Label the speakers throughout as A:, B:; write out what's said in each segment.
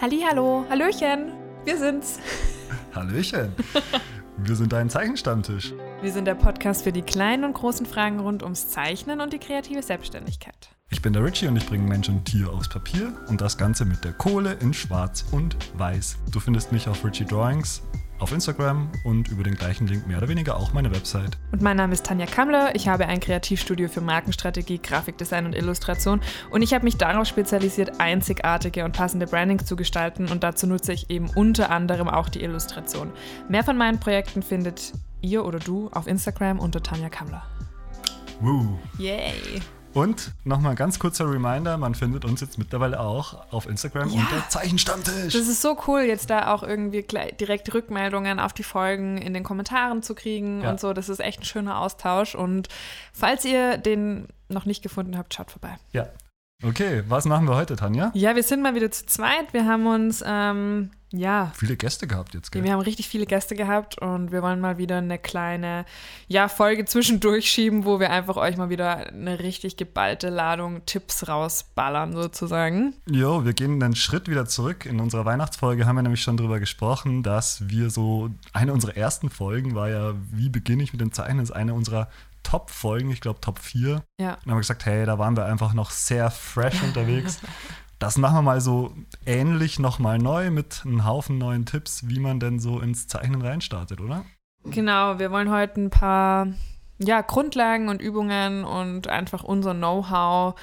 A: Hallo, Hallöchen, wir sind's.
B: Hallöchen. Wir sind dein Zeichenstammtisch.
A: Wir sind der Podcast für die kleinen und großen Fragen rund ums Zeichnen und die kreative Selbstständigkeit.
B: Ich bin der Richie und ich bringe Mensch und Tier aufs Papier und das Ganze mit der Kohle in Schwarz und Weiß. Du findest mich auf Richie Drawings auf Instagram und über den gleichen Link mehr oder weniger auch meine Website.
A: Und mein Name ist Tanja Kammler. Ich habe ein Kreativstudio für Markenstrategie, Grafikdesign und Illustration und ich habe mich darauf spezialisiert, einzigartige und passende Brandings zu gestalten und dazu nutze ich eben unter anderem auch die Illustration. Mehr von meinen Projekten findet ihr oder du auf Instagram unter Tanja Kammler.
B: Woo.
A: Yay!
B: Und nochmal ganz kurzer Reminder, man findet uns jetzt mittlerweile auch auf Instagram
A: Ja.
B: unter Zeichenstammtisch.
A: Das ist so cool, jetzt da auch irgendwie direkt Rückmeldungen auf die Folgen in den Kommentaren zu kriegen
B: Ja.
A: und so. Das ist echt ein schöner Austausch. Und falls ihr den noch nicht gefunden habt, schaut vorbei.
B: ja. Okay, was machen wir heute, Tanja?
A: Ja, wir sind mal wieder zu zweit. Wir haben uns, ähm, ja,
B: Viele Gäste gehabt jetzt, gell?
A: wir haben richtig viele Gäste gehabt und wir wollen mal wieder eine kleine, ja, Folge zwischendurch schieben, wo wir einfach euch mal wieder eine richtig geballte Ladung Tipps rausballern, sozusagen.
B: Jo, wir gehen einen Schritt wieder zurück. In unserer Weihnachtsfolge haben wir nämlich schon darüber gesprochen, dass wir so, eine unserer ersten Folgen war ja, wie beginne ich mit dem Zeichnen, ist eine unserer Top-Folgen, ich glaube Top 4.
A: Ja.
B: Und haben wir gesagt, hey, da waren wir einfach noch sehr fresh unterwegs. Das machen wir mal so ähnlich nochmal neu mit einem Haufen neuen Tipps, wie man denn so ins Zeichnen reinstartet, oder?
A: Genau, wir wollen heute ein paar ja, Grundlagen und Übungen und einfach unser Know-how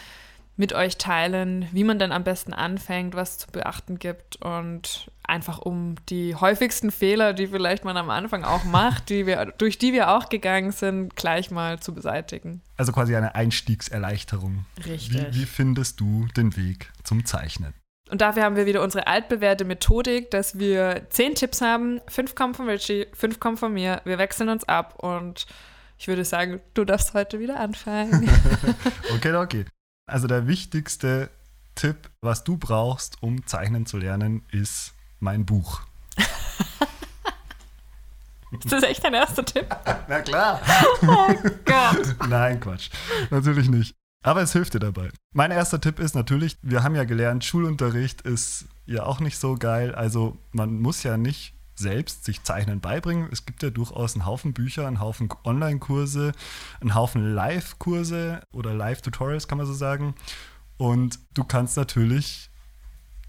A: mit euch teilen, wie man denn am besten anfängt, was zu beachten gibt und einfach um die häufigsten Fehler, die vielleicht man am Anfang auch macht, die wir, durch die wir auch gegangen sind, gleich mal zu beseitigen.
B: Also quasi eine Einstiegserleichterung.
A: Richtig.
B: Wie, wie findest du den Weg zum Zeichnen?
A: Und dafür haben wir wieder unsere altbewährte Methodik, dass wir zehn Tipps haben, fünf kommen von Richie, fünf kommen von mir, wir wechseln uns ab und ich würde sagen, du darfst heute wieder anfangen.
B: Okay, okay. Also der wichtigste Tipp, was du brauchst, um zeichnen zu lernen, ist mein Buch.
A: Ist das echt dein erster Tipp?
B: Na klar.
A: Oh Gott.
B: Nein, Quatsch. Natürlich nicht. Aber es hilft dir dabei. Mein erster Tipp ist natürlich, wir haben ja gelernt, Schulunterricht ist ja auch nicht so geil. Also man muss ja nicht selbst sich Zeichnen beibringen. Es gibt ja durchaus einen Haufen Bücher, einen Haufen Online-Kurse, einen Haufen Live-Kurse oder Live-Tutorials, kann man so sagen. Und du kannst natürlich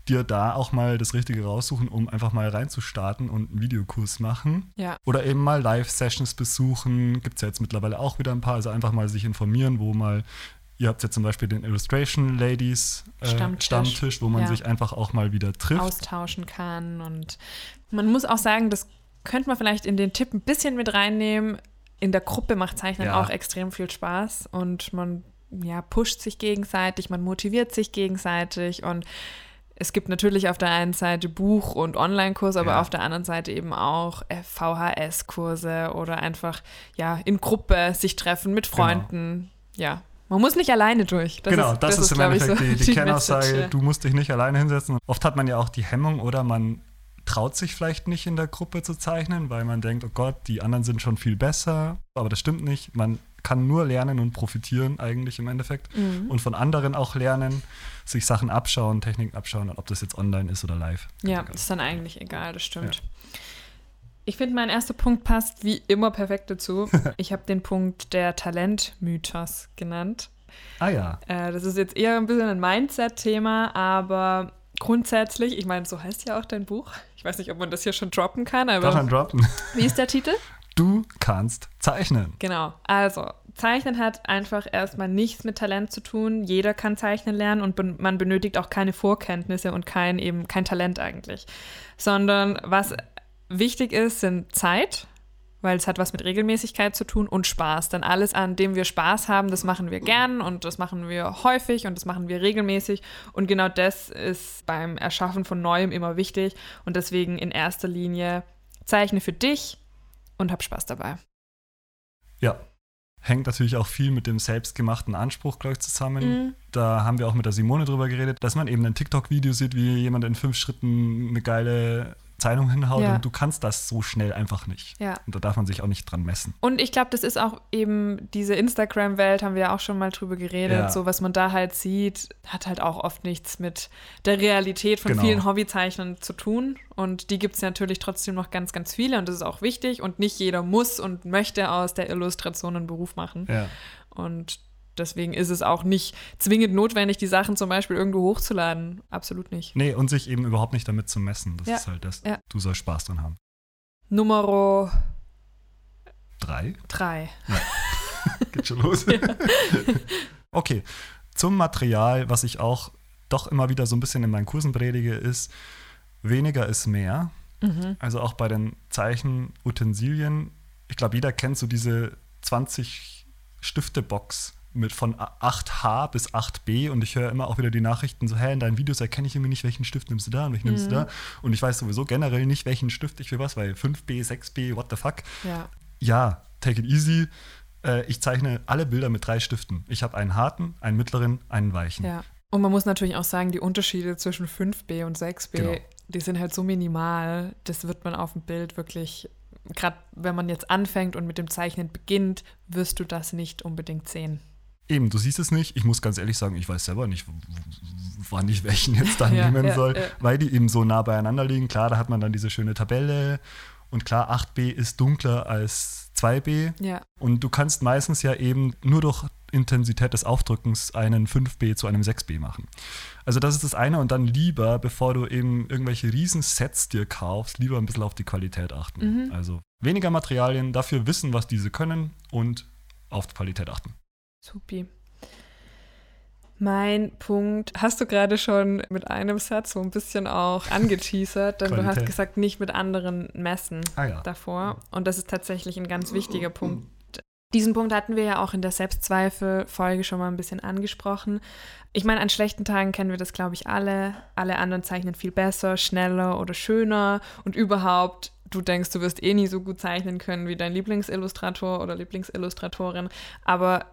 B: dir da auch mal das Richtige raussuchen, um einfach mal reinzustarten und einen Videokurs machen.
A: Ja.
B: Oder eben mal Live-Sessions besuchen. Gibt es ja jetzt mittlerweile auch wieder ein paar. Also einfach mal sich informieren, wo mal, ihr habt ja zum Beispiel den Illustration Ladies äh,
A: Stammtisch.
B: Stammtisch. wo man
A: Ja.
B: sich einfach auch mal wieder trifft.
A: austauschen kann. Und man muss auch sagen, das könnte man vielleicht in den Tipp ein bisschen mit reinnehmen. In der Gruppe macht Zeichnen
B: Ja.
A: auch extrem viel Spaß und man ja, pusht sich gegenseitig, man motiviert sich gegenseitig und es gibt natürlich auf der einen Seite Buch- und Online-Kurse, aber
B: Ja.
A: auf der anderen Seite eben auch äh, VHS-Kurse oder einfach ja in Gruppe sich treffen mit Freunden. Ja, man muss nicht alleine durch. Das
B: genau,
A: ist,
B: das, ist, im
A: glaub ich,
B: Endeffekt die, die, Kernaussage. Du musst dich nicht alleine hinsetzen. Oft hat man ja auch die Hemmung oder man traut sich vielleicht nicht in der Gruppe zu zeichnen, weil man denkt, oh Gott, die anderen sind schon viel besser. Aber das stimmt nicht. Man kann nur lernen und profitieren eigentlich im Endeffekt.
A: Mhm.
B: Und von anderen auch lernen, sich Sachen abschauen, Techniken abschauen, ob das jetzt online ist oder live.
A: Ja, ist dann eigentlich egal, das stimmt. Ich finde, mein erster Punkt passt wie immer perfekt dazu. Ich habe den Punkt der Talentmythos genannt.
B: Ah ja.
A: Äh, das ist jetzt eher ein bisschen ein Mindset-Thema, aber grundsätzlich, ich meine, so heißt ja auch dein Buch. Ich weiß nicht, ob man das hier schon droppen kann, aber
B: man droppen?
A: wie ist der Titel?
B: Du kannst zeichnen.
A: Genau. Also, Zeichnen hat einfach erstmal nichts mit Talent zu tun. Jeder kann zeichnen lernen und man benötigt auch keine Vorkenntnisse und kein eben kein Talent eigentlich. Sondern was wichtig ist, sind Zeit, weil es hat was mit Regelmäßigkeit zu tun und Spaß. Denn alles, an dem wir Spaß haben, das machen wir gern und das machen wir häufig und das machen wir regelmäßig. Und genau das ist beim Erschaffen von Neuem immer wichtig. Und deswegen in erster Linie zeichne für dich und hab Spaß dabei.
B: Ja. Hängt natürlich auch viel mit dem selbstgemachten Anspruch, glaube ich, zusammen.
A: Mhm.
B: Da haben wir auch mit der Simone drüber geredet, dass man eben ein TikTok-Video sieht, wie jemand in fünf Schritten eine geile Zeichnung hinhaut
A: Ja.
B: und du kannst das so schnell einfach nicht.
A: Ja.
B: Und da darf man sich auch nicht dran messen.
A: Und ich glaube, das ist auch eben diese Instagram-Welt, haben wir ja auch schon mal drüber geredet.
B: Ja.
A: So, was man da halt sieht, hat halt auch oft nichts mit der Realität von
B: Genau.
A: vielen Hobbyzeichnern zu tun. Und die gibt es natürlich trotzdem noch ganz, ganz viele. Und das ist auch wichtig. Und nicht jeder muss und möchte aus der Illustration einen Beruf machen.
B: Ja.
A: Und deswegen ist es auch nicht zwingend notwendig, die Sachen zum Beispiel irgendwo hochzuladen. Absolut nicht.
B: Nee, und sich eben überhaupt nicht damit zu messen. Das
A: Ja.
B: ist halt das.
A: Ja.
B: Du sollst Spaß dran haben.
A: Nummer
B: Drei.
A: drei.
B: Geht schon los. okay. Zum Material, was ich auch doch immer wieder so ein bisschen in meinen Kursen predige, ist, weniger ist mehr.
A: Mhm.
B: Also auch bei den Zeichenutensilien. Ich glaube, jeder kennt so diese 20 Stifte-Box mit von 8H bis 8B und ich höre immer auch wieder die Nachrichten so, hä, in deinen Videos erkenne ich irgendwie nicht, welchen Stift nimmst du da und welchen nimmst du
A: Mhm.
B: da. Und ich weiß sowieso generell nicht, welchen Stift ich für was, weil 5B, 6B, what the fuck.
A: Ja.
B: Ja, take it easy. Äh, ich zeichne alle Bilder mit drei Stiften. Ich habe einen harten, einen mittleren, einen weichen.
A: Ja. Und man muss natürlich auch sagen, die Unterschiede zwischen 5b und 6b,
B: Genau.
A: die sind halt so minimal, das wird man auf dem Bild wirklich, gerade wenn man jetzt anfängt und mit dem Zeichnen beginnt, wirst du das nicht unbedingt sehen.
B: Eben, du siehst es nicht. Ich muss ganz ehrlich sagen, ich weiß selber nicht, wann ich welchen jetzt dann
A: Ja,
B: nehmen
A: ja,
B: soll,
A: ja.
B: weil die eben so nah beieinander liegen. Klar, da hat man dann diese schöne Tabelle und klar, 8b ist dunkler als 2b
A: Ja,
B: und du kannst meistens ja eben nur durch Intensität des Aufdrückens einen 5b zu einem 6b machen. Also das ist das eine und dann lieber, bevor du eben irgendwelche Riesensets dir kaufst, lieber ein bisschen auf die Qualität achten.
A: Mhm.
B: Also weniger Materialien, dafür wissen, was diese können und auf die Qualität achten.
A: Supi. Mein Punkt hast du gerade schon mit einem Satz so ein bisschen auch angeteasert, denn du hast gesagt, nicht mit anderen messen.
B: Ah ja.
A: davor. Und das ist tatsächlich ein ganz wichtiger Punkt. Diesen Punkt hatten wir ja auch in der Selbstzweifel-Folge schon mal ein bisschen angesprochen. Ich meine, an schlechten Tagen kennen wir das, glaube ich, alle. Alle anderen zeichnen viel besser, schneller oder schöner. Und überhaupt, du denkst, du wirst eh nie so gut zeichnen können wie dein Lieblingsillustrator oder Lieblingsillustratorin. Aber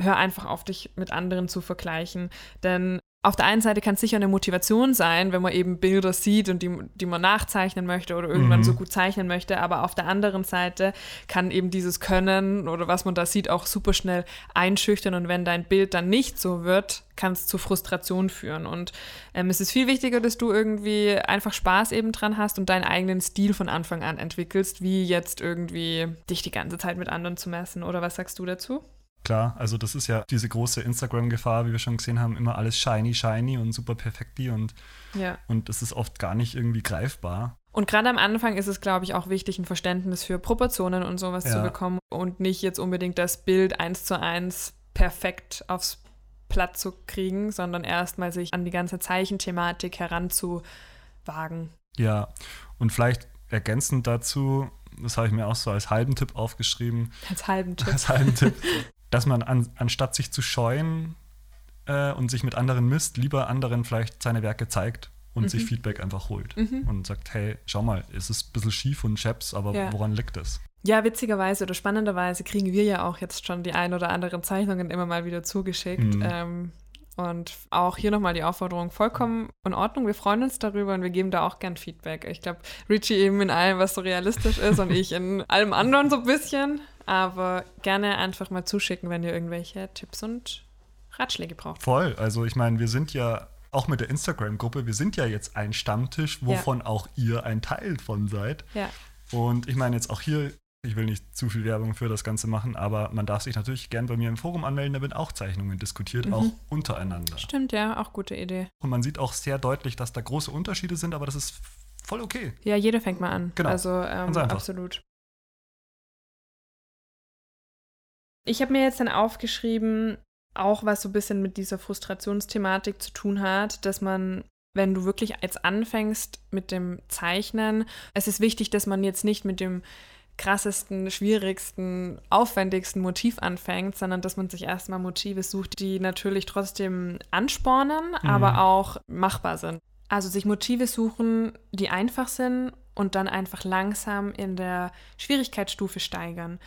A: hör einfach auf, dich mit anderen zu vergleichen. Denn auf der einen Seite kann es sicher eine Motivation sein, wenn man eben Bilder sieht und die, die man nachzeichnen möchte oder irgendwann
B: Mhm.
A: so gut zeichnen möchte. Aber auf der anderen Seite kann eben dieses Können oder was man da sieht auch super schnell einschüchtern. Und wenn dein Bild dann nicht so wird, kann es zu Frustration führen. Und ähm, es ist viel wichtiger, dass du irgendwie einfach Spaß eben dran hast und deinen eigenen Stil von Anfang an entwickelst, wie jetzt irgendwie dich die ganze Zeit mit anderen zu messen. Oder was sagst du dazu?
B: Klar, also das ist ja diese große Instagram-Gefahr, wie wir schon gesehen haben, immer alles shiny, shiny und super perfekti und,
A: Ja.
B: und das ist oft gar nicht irgendwie greifbar.
A: Und gerade am Anfang ist es, glaube ich, auch wichtig, ein Verständnis für Proportionen und sowas zu
B: Ja.
A: bekommen und nicht jetzt unbedingt das Bild eins zu eins perfekt aufs Blatt zu kriegen, sondern erstmal sich an die ganze Zeichenthematik heranzuwagen.
B: Ja, und vielleicht ergänzend dazu, das habe ich mir auch so als halben Tipp aufgeschrieben,
A: Als halben Tipp.
B: als halben Tipp, dass man an, anstatt sich zu scheuen äh, und sich mit anderen misst, lieber anderen vielleicht seine Werke zeigt und
A: Mhm.
B: sich Feedback einfach holt.
A: Mhm.
B: Und sagt, hey, schau mal, es ist ein bisschen schief und scheps, aber
A: Ja.
B: woran liegt es?
A: Ja, witzigerweise oder spannenderweise kriegen wir ja auch jetzt schon die ein oder anderen Zeichnungen immer mal wieder zugeschickt.
B: Mhm.
A: Ähm, und auch hier nochmal die Aufforderung, vollkommen in Ordnung. Wir freuen uns darüber und wir geben da auch gern Feedback. Ich glaube, Richie eben in allem, was so realistisch ist und ich in allem anderen so ein bisschen. Aber gerne einfach mal zuschicken, wenn ihr irgendwelche Tipps und Ratschläge braucht.
B: Voll. Also ich meine, wir sind ja auch mit der Instagram-Gruppe, wir sind ja jetzt ein Stammtisch, wovon auch ihr ein Teil von seid.
A: Ja.
B: Und ich meine jetzt auch hier, ich will nicht zu viel Werbung für das Ganze machen, aber man darf sich natürlich gern bei mir im Forum anmelden, da werden auch Zeichnungen diskutiert,
A: Mhm.
B: auch untereinander.
A: Stimmt, ja, auch gute Idee.
B: Und man sieht auch sehr deutlich, dass da große Unterschiede sind, aber das ist voll okay.
A: Ja, jeder fängt mal an.
B: Genau.
A: Also ähm, absolut. Ich habe mir jetzt dann aufgeschrieben, auch was so ein bisschen mit dieser Frustrationsthematik zu tun hat, dass man, wenn du wirklich jetzt anfängst mit dem Zeichnen, es ist wichtig, dass man jetzt nicht mit dem krassesten, schwierigsten, aufwendigsten Motiv anfängt, sondern dass man sich erstmal Motive sucht, die natürlich trotzdem anspornen,
B: Mhm.
A: aber auch machbar sind. Also sich Motive suchen, die einfach sind und dann einfach langsam in der Schwierigkeitsstufe steigern.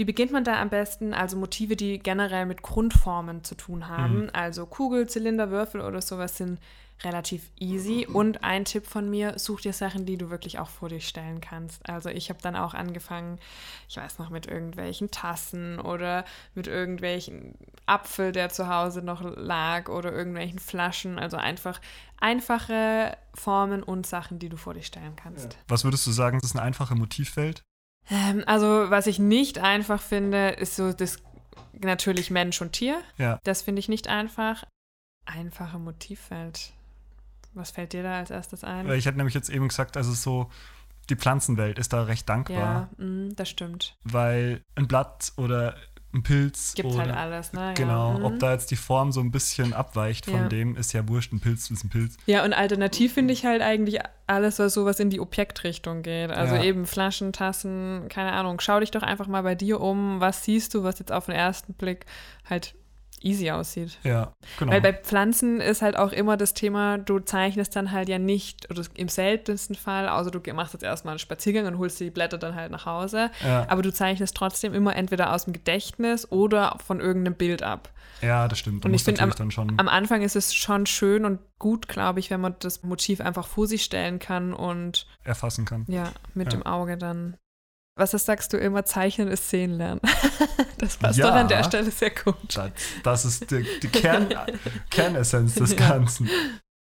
A: Wie beginnt man da am besten? Also Motive, die generell mit Grundformen zu tun haben. Mhm. Also Kugel, Zylinder, Würfel oder sowas sind relativ easy. Und ein Tipp von mir, such dir Sachen, die du wirklich auch vor dich stellen kannst. Also ich habe dann auch angefangen, ich weiß noch, mit irgendwelchen Tassen oder mit irgendwelchen Apfel, der zu Hause noch lag oder irgendwelchen Flaschen. Also einfach einfache Formen und Sachen, die du vor dich stellen kannst.
B: Was würdest du sagen, ist eine einfache Motivwelt?
A: Ähm, also was ich nicht einfach finde, ist so das natürlich Mensch und Tier.
B: Ja.
A: Das finde ich nicht einfach. Einfache Motivwelt. Was fällt dir da als erstes ein?
B: Ich hätte nämlich jetzt eben gesagt, also so die Pflanzenwelt ist da recht dankbar.
A: Ja, mh, das stimmt.
B: Weil ein Blatt oder ein Pilz.
A: Gibt
B: oder,
A: halt alles, ne?
B: Genau.
A: Ja.
B: Ob da jetzt die Form so ein bisschen abweicht von
A: Ja.
B: dem, ist ja wurscht. Ein Pilz ist ein Pilz.
A: Ja, und alternativ finde ich halt eigentlich alles, was sowas in die Objektrichtung geht. Also
B: Ja.
A: eben Flaschen, Tassen, keine Ahnung. Schau dich doch einfach mal bei dir um. Was siehst du, was jetzt auf den ersten Blick halt easy aussieht?
B: Ja, genau.
A: Weil bei Pflanzen ist halt auch immer das Thema, du zeichnest dann halt ja nicht, oder im seltensten Fall, außer du machst jetzt erstmal einen Spaziergang und holst dir die Blätter dann halt nach Hause,
B: ja.
A: aber du zeichnest trotzdem immer entweder aus dem Gedächtnis oder von irgendeinem Bild ab.
B: ja, das stimmt.
A: Und ich finde,
B: schon.
A: Am Anfang ist es schon schön und gut, glaube ich, wenn man das Motiv einfach vor sich stellen kann und
B: erfassen kann.
A: ja, mit
B: Ja.
A: dem Auge dann. Was das sagst du immer, Zeichnen ist Sehen lernen. das passt
B: Ja.
A: doch an der Stelle sehr gut.
B: Das, das ist die, die Kern, Kernessenz des
A: Ja.
B: Ganzen.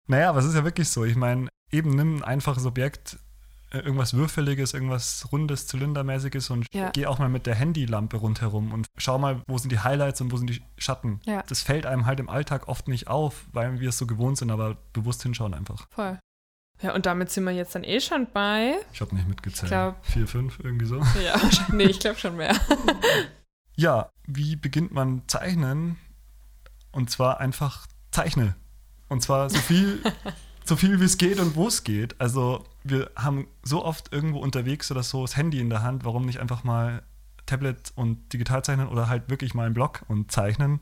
B: Naja, aber es ist ja wirklich so. Ich meine, eben nimm ein einfaches Objekt, äh, irgendwas Würfeliges, irgendwas Rundes, Zylindermäßiges und
A: Ja.
B: geh auch mal mit der Handylampe rundherum und schau mal, wo sind die Highlights und wo sind die Schatten.
A: Ja.
B: Das fällt einem halt im Alltag oft nicht auf, weil wir es so gewohnt sind, aber bewusst hinschauen einfach.
A: Voll. Ja, und damit sind wir jetzt dann eh schon bei.
B: Ich habe nicht mitgezählt.
A: Ich glaub-
B: Vier, fünf, irgendwie so.
A: Ja, wahrscheinlich- nee, ich glaube schon mehr.
B: Ja, wie beginnt man zeichnen? Und zwar einfach zeichne. Und zwar so viel, so viel wie es geht und wo es geht. Also wir haben so oft irgendwo unterwegs oder so das Handy in der Hand. Warum nicht einfach mal Tablet und digital zeichnen oder halt wirklich mal einen Blog und zeichnen?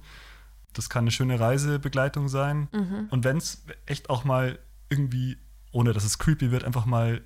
B: Das kann eine schöne Reisebegleitung sein.
A: Mhm.
B: Und wenn es echt auch mal irgendwie, ohne dass es creepy wird, einfach mal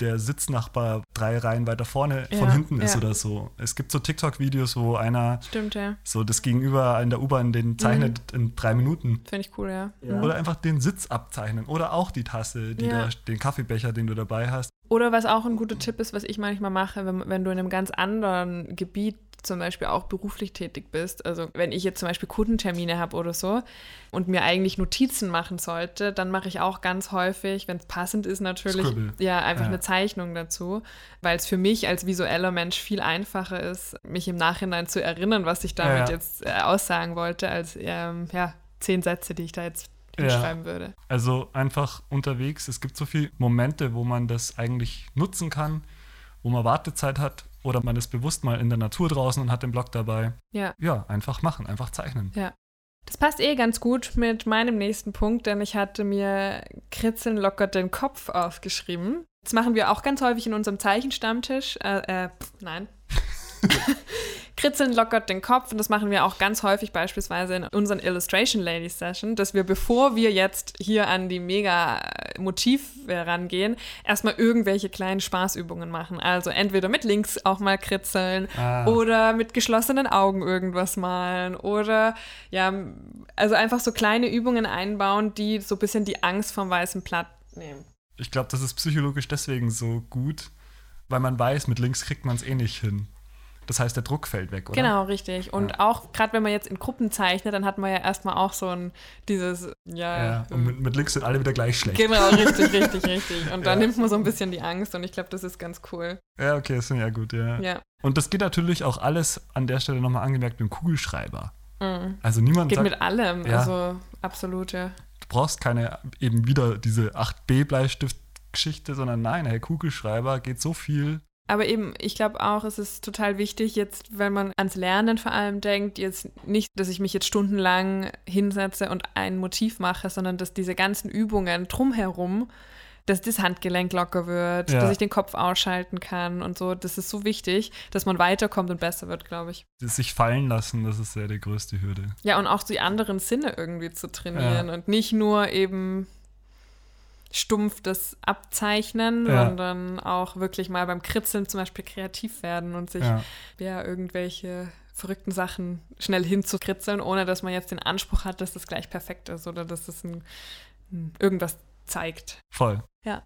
B: der Sitznachbar drei Reihen weiter vorne von
A: Ja,
B: hinten ist
A: ja.
B: oder so. Es gibt so TikTok-Videos, wo einer
A: Stimmt, ja.
B: so das Gegenüber in der U-Bahn den zeichnet
A: Mhm.
B: in drei Minuten.
A: Finde ich cool, ja.
B: Ja.
A: Mhm.
B: Oder einfach den Sitz abzeichnen. Oder auch die Tasse, die
A: Ja.
B: da, den Kaffeebecher, den du dabei hast.
A: Oder was auch ein guter Tipp ist, was ich manchmal mache, wenn, wenn du in einem ganz anderen Gebiet zum Beispiel auch beruflich tätig bist. Also wenn ich jetzt zum Beispiel Kundentermine habe oder so und mir eigentlich Notizen machen sollte, dann mache ich auch ganz häufig, wenn es passend ist natürlich,
B: Scribble.
A: ja, einfach
B: Ja.
A: eine Zeichnung dazu, weil es für mich als visueller Mensch viel einfacher ist, mich im Nachhinein zu erinnern, was ich damit
B: Ja, ja.
A: jetzt äh, aussagen wollte, als ähm, ja, zehn Sätze, die ich da jetzt
B: Ja.
A: hinschreiben würde.
B: Also einfach unterwegs. Es gibt so viele Momente, wo man das eigentlich nutzen kann, wo man Wartezeit hat oder man ist bewusst mal in der Natur draußen und hat den Block dabei.
A: Ja.
B: Ja, einfach machen, einfach zeichnen.
A: Das passt eh ganz gut mit meinem nächsten Punkt, denn ich hatte mir Kritzeln lockert den Kopf aufgeschrieben. Das machen wir auch ganz häufig in unserem Zeichenstammtisch. Äh, äh, pff, nein. Kritzeln lockert den Kopf und das machen wir auch ganz häufig beispielsweise in unseren Illustration Ladies Session, dass wir, bevor wir jetzt hier an die mega Motiv rangehen, erstmal irgendwelche kleinen Spaßübungen machen. Also entweder mit links auch mal kritzeln
B: Ah,
A: oder mit geschlossenen Augen irgendwas malen oder ja, also einfach so kleine Übungen einbauen, die so ein bisschen die Angst vom weißen Blatt nehmen.
B: ich glaube, das ist psychologisch deswegen so gut, weil man weiß, mit links kriegt man es eh nicht hin. Das heißt, der Druck fällt weg, oder?
A: Genau, richtig. Und auch gerade wenn man jetzt in Gruppen zeichnet, dann hat man ja erstmal auch so ein dieses ja,
B: Ja, und mit, mit links sind alle wieder gleich schlecht.
A: genau, richtig, richtig, richtig. Und dann
B: Ja.
A: nimmt man so ein bisschen die Angst und ich glaube, das ist ganz cool.
B: Ja, okay, das ist ja gut, ja.
A: Ja.
B: Und das geht natürlich auch alles an der Stelle nochmal angemerkt mit dem Kugelschreiber.
A: Mhm.
B: Also niemand
A: Geht
B: sagt,
A: mit allem,
B: Ja.
A: also absolut, ja.
B: du brauchst keine eben wieder diese 8B-Bleistift-Geschichte, sondern nein, hey, Kugelschreiber geht so viel.
A: Aber eben, ich glaube auch, es ist total wichtig, jetzt, wenn man ans Lernen vor allem denkt, jetzt nicht, dass ich mich jetzt stundenlang hinsetze und ein Motiv mache, sondern dass diese ganzen Übungen drumherum, dass das Handgelenk locker wird,
B: Ja.
A: dass ich den Kopf ausschalten kann und so. Das ist so wichtig, dass man weiterkommt und besser wird, glaube ich.
B: Das sich fallen lassen, das ist ja die größte Hürde.
A: Ja, und auch die anderen Sinne irgendwie zu trainieren
B: Ja.
A: und nicht nur eben stumpf das abzeichnen,
B: Ja.
A: sondern auch wirklich mal beim Kritzeln zum Beispiel kreativ werden und sich
B: Ja.
A: ja, irgendwelche verrückten Sachen schnell hinzukritzeln, ohne dass man jetzt den Anspruch hat, dass das gleich perfekt ist oder dass das ein, ein irgendwas zeigt.
B: Voll.
A: Ja.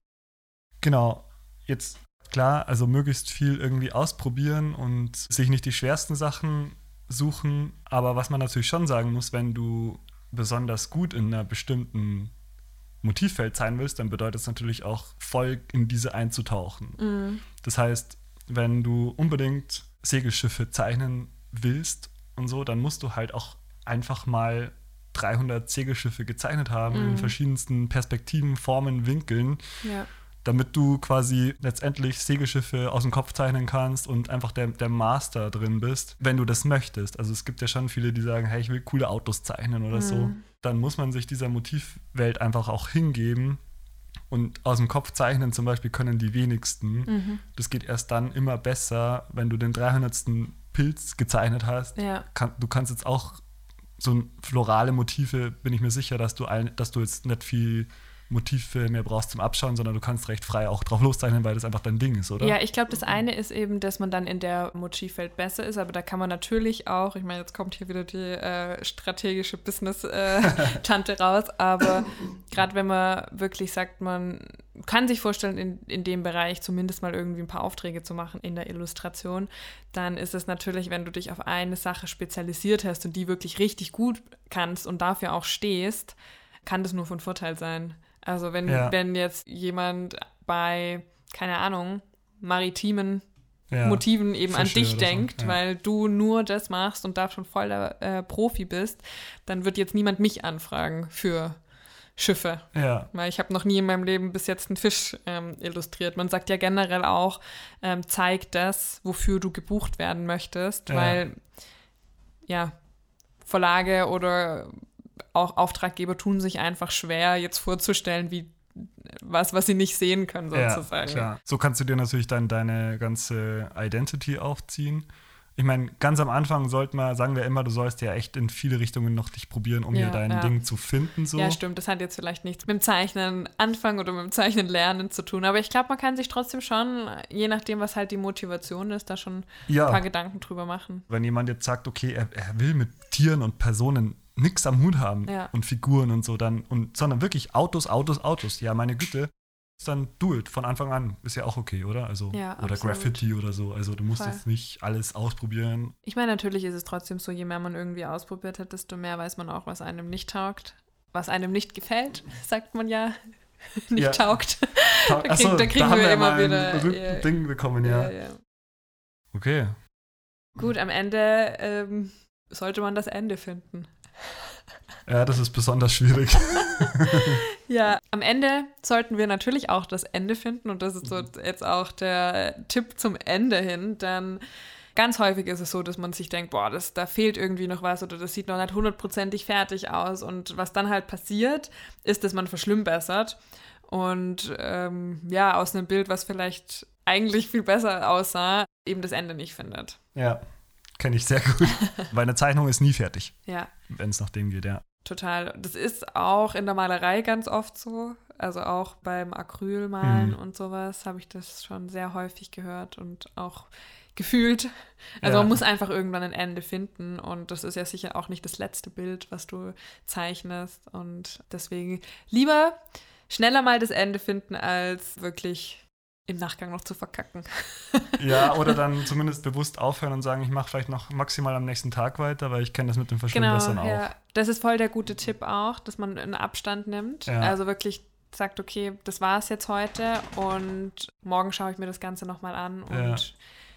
B: Genau. Jetzt klar, also möglichst viel irgendwie ausprobieren und sich nicht die schwersten Sachen suchen. Aber was man natürlich schon sagen muss, wenn du besonders gut in einer bestimmten Motivfeld sein willst, dann bedeutet es natürlich auch voll in diese einzutauchen.
A: Mhm.
B: Das heißt, wenn du unbedingt Segelschiffe zeichnen willst und so, dann musst du halt auch einfach mal 300 Segelschiffe gezeichnet haben in
A: Mhm.
B: verschiedensten Perspektiven, Formen, Winkeln,
A: Ja.
B: damit du quasi letztendlich Segelschiffe aus dem Kopf zeichnen kannst und einfach der, der Master drin bist, wenn du das möchtest. Also es gibt ja schon viele, die sagen, hey, ich will coole Autos zeichnen oder so. Dann muss man sich dieser Motivwelt einfach auch hingeben. Und aus dem Kopf zeichnen zum Beispiel können die wenigsten.
A: Mhm.
B: Das geht erst dann immer besser, wenn du den 300. Pilz gezeichnet hast.
A: Ja.
B: Kann, du kannst jetzt auch so florale Motive, bin ich mir sicher, dass du, ein, dass du jetzt nicht viel Motive mehr brauchst zum Abschauen, sondern du kannst recht frei auch drauf loszeichnen, weil das einfach dein Ding ist, oder?
A: Ja, ich glaube, das eine ist eben, dass man dann in der Motivwelt besser ist, aber da kann man natürlich auch, ich meine, jetzt kommt hier wieder die äh, strategische Business-Tante raus, aber gerade wenn man wirklich sagt, man kann sich vorstellen, in, in dem Bereich zumindest mal irgendwie ein paar Aufträge zu machen in der Illustration, dann ist es natürlich, wenn du dich auf eine Sache spezialisiert hast und die wirklich richtig gut kannst und dafür auch stehst, kann das nur von Vorteil sein. Also wenn,
B: Ja.
A: wenn jetzt jemand bei, keine Ahnung, maritimen
B: Ja.
A: Motiven eben an
B: Fische
A: dich
B: oder so,
A: denkt,
B: ja.
A: weil du nur das machst und da schon voll der äh, Profi bist, dann wird jetzt niemand mich anfragen für Schiffe.
B: Ja,
A: Weil ich habe noch nie in meinem Leben bis jetzt einen Fisch ähm, illustriert. Man sagt ja generell auch, ähm, zeig das, wofür du gebucht werden möchtest,
B: Ja.
A: weil ja, Verlage oder auch Auftraggeber tun sich einfach schwer, jetzt vorzustellen, wie was, was sie nicht sehen können,
B: ja,
A: sozusagen.
B: klar. So kannst du dir natürlich dann deine ganze Identity aufziehen. Ich meine, ganz am Anfang sollte man, sagen wir immer, du sollst ja echt in viele Richtungen noch dich probieren, um
A: Ja,
B: hier dein
A: ja.
B: Ding zu finden. So.
A: Ja, stimmt. Das hat jetzt vielleicht nichts mit dem Zeichnen anfangen oder mit dem Zeichnen lernen zu tun. Aber ich glaube, man kann sich trotzdem schon, je nachdem, was halt die Motivation ist, da schon ein
B: ja.
A: paar Gedanken drüber machen.
B: wenn jemand jetzt sagt, okay, er, er will mit Tieren und Personen nichts am Hut haben
A: Ja.
B: und Figuren und so, dann, und, sondern wirklich Autos, Autos, Autos. Ja, meine Güte, dann do it von Anfang an. Ist ja auch okay, oder? Also,
A: Ja,
B: oder
A: absolut.
B: Graffiti oder so. Also du musst
A: Voll.
B: jetzt nicht alles ausprobieren.
A: Ich meine, natürlich ist es trotzdem so, je mehr man irgendwie ausprobiert hat, desto mehr weiß man auch, was einem nicht taugt. Was einem nicht gefällt, sagt man ja. nicht
B: Ja.
A: taugt.
B: Da,
A: Da krieg- da kriegen wir immer
B: mal ein
A: wieder,
B: berühmten
A: ja.
B: Ding bekommen, ja.
A: ja.
B: Okay.
A: Gut, am Ende ähm, sollte man das Ende finden.
B: Ja, das ist besonders schwierig.
A: Ja, am Ende sollten wir natürlich auch das Ende finden und das ist so jetzt auch der Tipp zum Ende hin, denn ganz häufig ist es so, dass man sich denkt, boah, das, da fehlt irgendwie noch was oder das sieht noch nicht hundertprozentig fertig aus und was dann halt passiert, ist, dass man verschlimmbessert und ähm, ja, aus einem Bild, was vielleicht eigentlich viel besser aussah, eben das Ende nicht findet.
B: ja, kenne ich sehr gut. Weil eine Zeichnung ist nie fertig,
A: Ja,
B: wenn es nach dem geht, ja.
A: Total. Das ist auch in der Malerei ganz oft so. Also auch beim Acrylmalen
B: Mhm.
A: und sowas habe ich das schon sehr häufig gehört und auch gefühlt. Also
B: Ja.
A: man muss einfach irgendwann ein Ende finden und das ist ja sicher auch nicht das letzte Bild, was du zeichnest und deswegen lieber schneller mal das Ende finden, als wirklich im Nachgang noch zu verkacken.
B: Ja, oder dann zumindest bewusst aufhören und sagen, ich mache vielleicht noch maximal am nächsten Tag weiter, weil ich kenne das mit dem
A: Genau,
B: Verschlimmbessern auch.
A: ja. Das ist voll der gute Tipp auch, dass man einen Abstand nimmt.
B: Ja.
A: Also wirklich sagt, okay, das war es jetzt heute und morgen schaue ich mir das Ganze nochmal an und
B: Ja.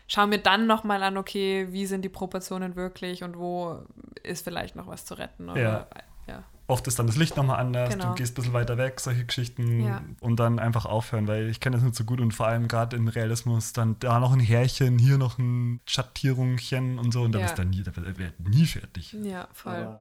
A: schaue mir dann nochmal an, okay, wie sind die Proportionen wirklich und wo ist vielleicht noch was zu retten. Oder,
B: Ja.
A: ja.
B: Oft ist dann das Licht nochmal anders,
A: Genau.
B: du gehst ein bisschen weiter weg, solche Geschichten
A: Ja.
B: und dann einfach aufhören, weil ich kenne das nicht so gut und vor allem gerade im Realismus dann da noch ein Härchen, hier noch ein Schattierungchen und so und da
A: Ja.
B: bist du nie, da wird nie fertig.
A: Ja, voll.
B: Aber-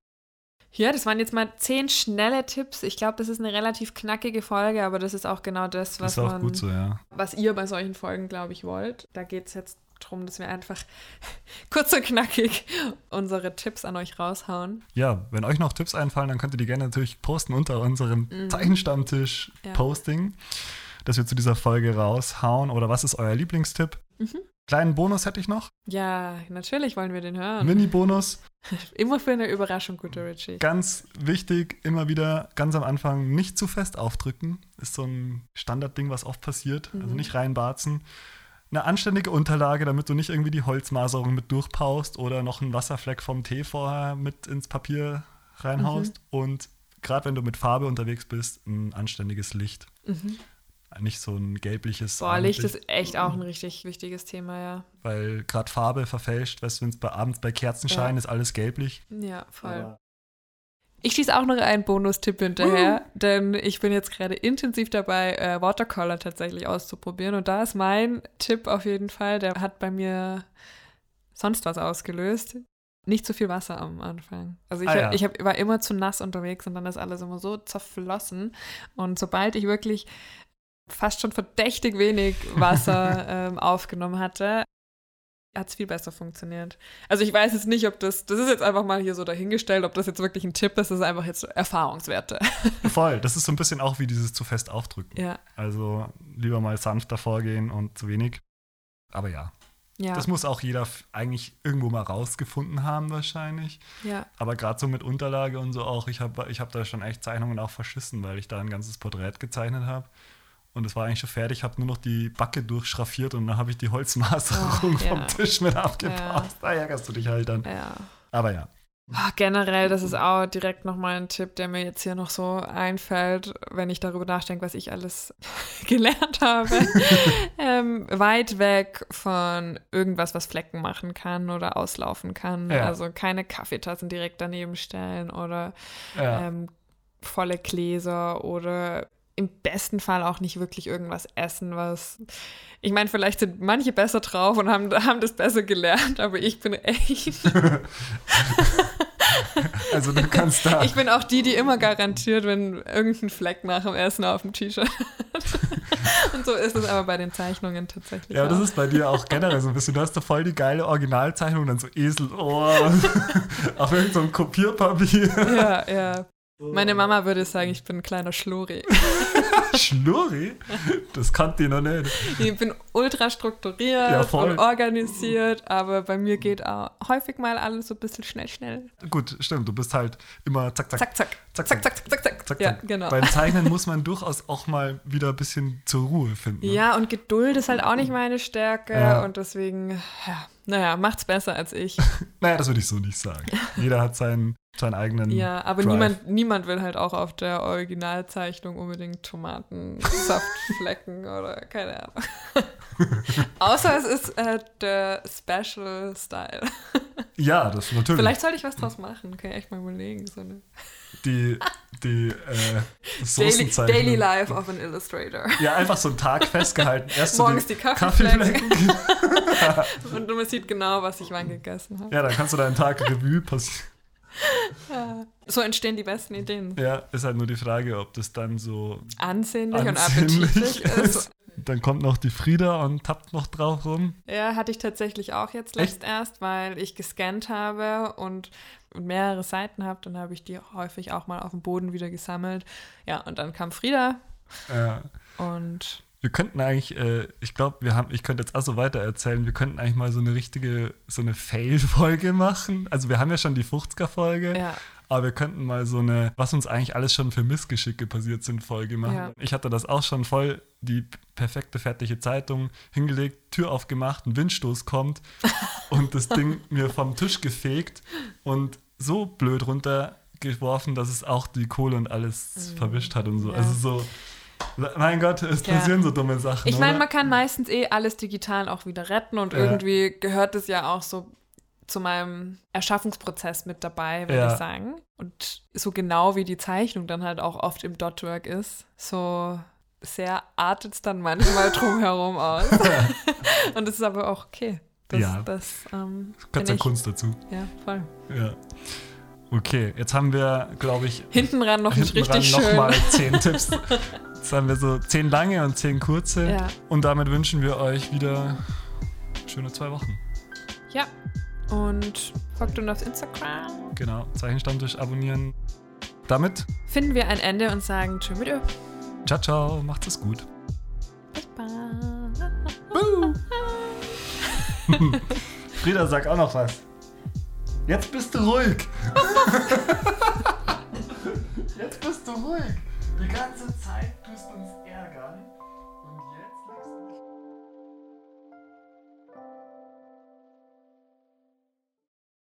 A: Ja, das waren jetzt mal zehn schnelle Tipps. Ich glaube, das ist eine relativ knackige Folge, aber das ist auch genau das, was
B: auch
A: man
B: gut so, ja.
A: was ihr bei solchen Folgen, glaube ich, wollt. Da geht es jetzt darum, dass wir einfach kurz und knackig unsere Tipps an euch raushauen.
B: Ja, wenn euch noch Tipps einfallen, dann könnt ihr die gerne natürlich posten unter unserem
A: Mhm.
B: Zeichenstammtisch-Posting, dass wir zu dieser Folge raushauen. Oder was ist euer Lieblingstipp?
A: Mhm.
B: Kleinen Bonus hätte ich noch.
A: Ja, natürlich wollen wir den hören.
B: Mini-Bonus.
A: Immer für eine Überraschung, guter Richie.
B: Ganz wichtig, immer wieder ganz am Anfang nicht zu fest aufdrücken. Ist so ein Standardding, was oft passiert. Also
A: Mhm.
B: nicht reinbarzen. Eine anständige Unterlage, damit du nicht irgendwie die Holzmaserung mit durchpaust oder noch einen Wasserfleck vom Tee vorher mit ins Papier reinhaust.
A: Mhm.
B: Und gerade wenn du mit Farbe unterwegs bist, ein anständiges Licht.
A: Mhm.
B: Nicht so ein gelbliches.
A: Boah, Licht ist echt auch ein richtig wichtiges Thema, ja.
B: Weil gerade Farbe verfälscht, weißt du, wenn es bei abends bei Kerzenschein
A: Ja.
B: ist alles gelblich.
A: Ja, voll.
B: Aber-
A: Ich schieße auch noch einen Bonustipp hinterher, denn ich bin jetzt gerade intensiv dabei, äh, Watercolor tatsächlich auszuprobieren. Und da ist mein Tipp auf jeden Fall, der hat bei mir sonst was ausgelöst. Nicht zu viel Wasser am Anfang. Also ich,
B: Ah, ja.
A: ich hab, war immer zu nass unterwegs und dann ist alles immer so zerflossen. Und sobald ich wirklich fast schon verdächtig wenig Wasser ähm, aufgenommen hatte, hat es viel besser funktioniert. Also ich weiß jetzt nicht, ob das, das ist jetzt einfach mal hier so dahingestellt, ob das jetzt wirklich ein Tipp ist, das ist einfach jetzt so Erfahrungswerte.
B: Voll, das ist so ein bisschen auch wie dieses zu fest aufdrücken.
A: Ja,
B: Also lieber mal sanfter vorgehen und zu wenig. Aber ja,
A: ja,
B: das muss auch jeder eigentlich irgendwo mal rausgefunden haben wahrscheinlich.
A: ja.
B: Aber gerade so mit Unterlage und so auch, ich habe ich hab da schon echt Zeichnungen auch verschissen, weil ich da ein ganzes Porträt gezeichnet habe. Und es war eigentlich schon fertig, habe nur noch die Backe durchschraffiert und dann habe ich die Holzmaserung
A: Oh, ja.
B: vom Tisch mit abgepasst. Da ärgerst du dich halt dann.
A: ja.
B: Aber ja.
A: Ah, Generell, das ist auch direkt nochmal ein Tipp, der mir jetzt hier noch so einfällt, wenn ich darüber nachdenke, was ich alles gelernt habe. ähm, weit weg von irgendwas, was Flecken machen kann oder auslaufen kann.
B: Ja.
A: Also keine Kaffeetassen direkt daneben stellen oder
B: ja.
A: ähm, volle Gläser oder im besten Fall auch nicht wirklich irgendwas essen, was. Ich meine, vielleicht sind manche besser drauf und haben, haben das besser gelernt, aber ich bin echt.
B: Also du kannst da.
A: Ich bin auch die, die immer garantiert, wenn irgendein Fleck nach dem Essen auf dem T-Shirt hat. Und so ist es aber bei den Zeichnungen tatsächlich.
B: Ja, das
A: auch.
B: ist bei dir auch generell so ein bisschen. Du hast da voll die geile Originalzeichnung, dann so Eselohr auf irgendeinem so Kopierpapier.
A: Ja, ja. Meine Mama würde sagen, ich bin ein kleiner Schluri.
B: Schnurri? Das kannte ich noch nicht.
A: Ich bin ultra strukturiert
B: Ja, voll.
A: und organisiert, aber bei mir geht auch häufig mal alles so ein bisschen schnell, schnell.
B: Gut, stimmt. Du bist halt immer zack, zack,
A: Zack, zack.
B: zack,
A: Zack, zack, zack, zack, zack.
B: zack,
A: Ja, genau.
B: Beim Zeichnen muss man durchaus auch mal wieder ein bisschen zur Ruhe finden. ne?
A: Ja, und Geduld ist halt auch nicht meine Stärke
B: Ja.
A: und deswegen, ja, naja, macht's besser als ich.
B: Naja, das würde ich so nicht sagen. Jeder hat seinen, seinen eigenen.
A: Ja, aber
B: Drive.
A: niemand, niemand will halt auch auf der Originalzeichnung unbedingt Tomatensaftflecken oder keine Ahnung. Außer es ist äh, der Special Style.
B: Ja, das natürlich.
A: Vielleicht sollte ich was draus machen, kann ich echt mal überlegen. So eine
B: Die, die äh,
A: Daily,
B: Soßenzeichnung.
A: Daily Life of an Illustrator.
B: Ja, einfach so einen Tag festgehalten. Erst
A: Morgens die Kaffeeflecken
B: Kaffeeflecken.
A: und man sieht genau, was ich wann gegessen habe.
B: Ja, dann kannst du deinen Tag Revue passieren.
A: Ja. So entstehen die besten Ideen.
B: Ja, ist halt nur die Frage, ob das dann so
A: Ansehnlich, und
B: ansehnlich
A: appetitlich ist.
B: ist. Dann kommt noch die Frieda und tappt noch drauf rum.
A: Ja, hatte ich tatsächlich auch jetzt letzt erst, weil ich gescannt habe und mehrere Seiten habe. Dann habe ich die häufig auch mal auf dem Boden wieder gesammelt. Ja, und dann kam Frieda
B: Ja.
A: und
B: Wir könnten eigentlich, äh, ich glaube, wir haben, ich könnte jetzt auch so weiter erzählen, wir könnten eigentlich mal so eine richtige, so eine Fail-Folge machen. Also wir haben ja schon die 50er-Folge,
A: ja,
B: aber wir könnten mal so eine, was uns eigentlich alles schon für Missgeschicke passiert sind, Folge machen.
A: Ja.
B: Ich hatte das auch schon voll, die perfekte fertige Zeitung hingelegt, Tür aufgemacht, ein Windstoß kommt und das Ding mir vom Tisch gefegt und so blöd runtergeworfen, dass es auch die Kohle und alles
A: Mhm.
B: verwischt hat und so.
A: Ja.
B: Also so, mein Gott, es
A: Ja.
B: passieren so dumme Sachen.
A: Ich meine, man kann meistens eh alles digital auch wieder retten und
B: Ja.
A: irgendwie gehört es ja auch so zu meinem Erschaffungsprozess mit dabei, würde
B: Ja.
A: ich sagen. Und so genau wie die Zeichnung dann halt auch oft im Dotwork ist, so sehr artet es dann manchmal drumherum aus. und das ist aber auch okay. Das,
B: Ja.
A: das ähm, ich.
B: Kunst dazu.
A: Ja, voll.
B: Ja. Okay, jetzt haben wir, glaube ich,
A: Hinten ran noch nicht
B: hinten ran
A: richtig schön.
B: nochmal zehn Tipps. Jetzt haben wir so zehn lange und zehn kurze.
A: Ja.
B: Und damit wünschen wir euch wieder schöne zwei Wochen.
A: Ja. Und folgt uns auf Instagram.
B: Genau, Zeichenstammtisch abonnieren. Damit
A: Finden wir ein Ende und sagen Tschüss mit Ö.
B: ciao, ciao, macht's es gut.
A: Bis bald.
B: Frieda, sag auch noch was. Jetzt bist du ruhig. Jetzt bist du ruhig. Die ganze Zeit tust du uns.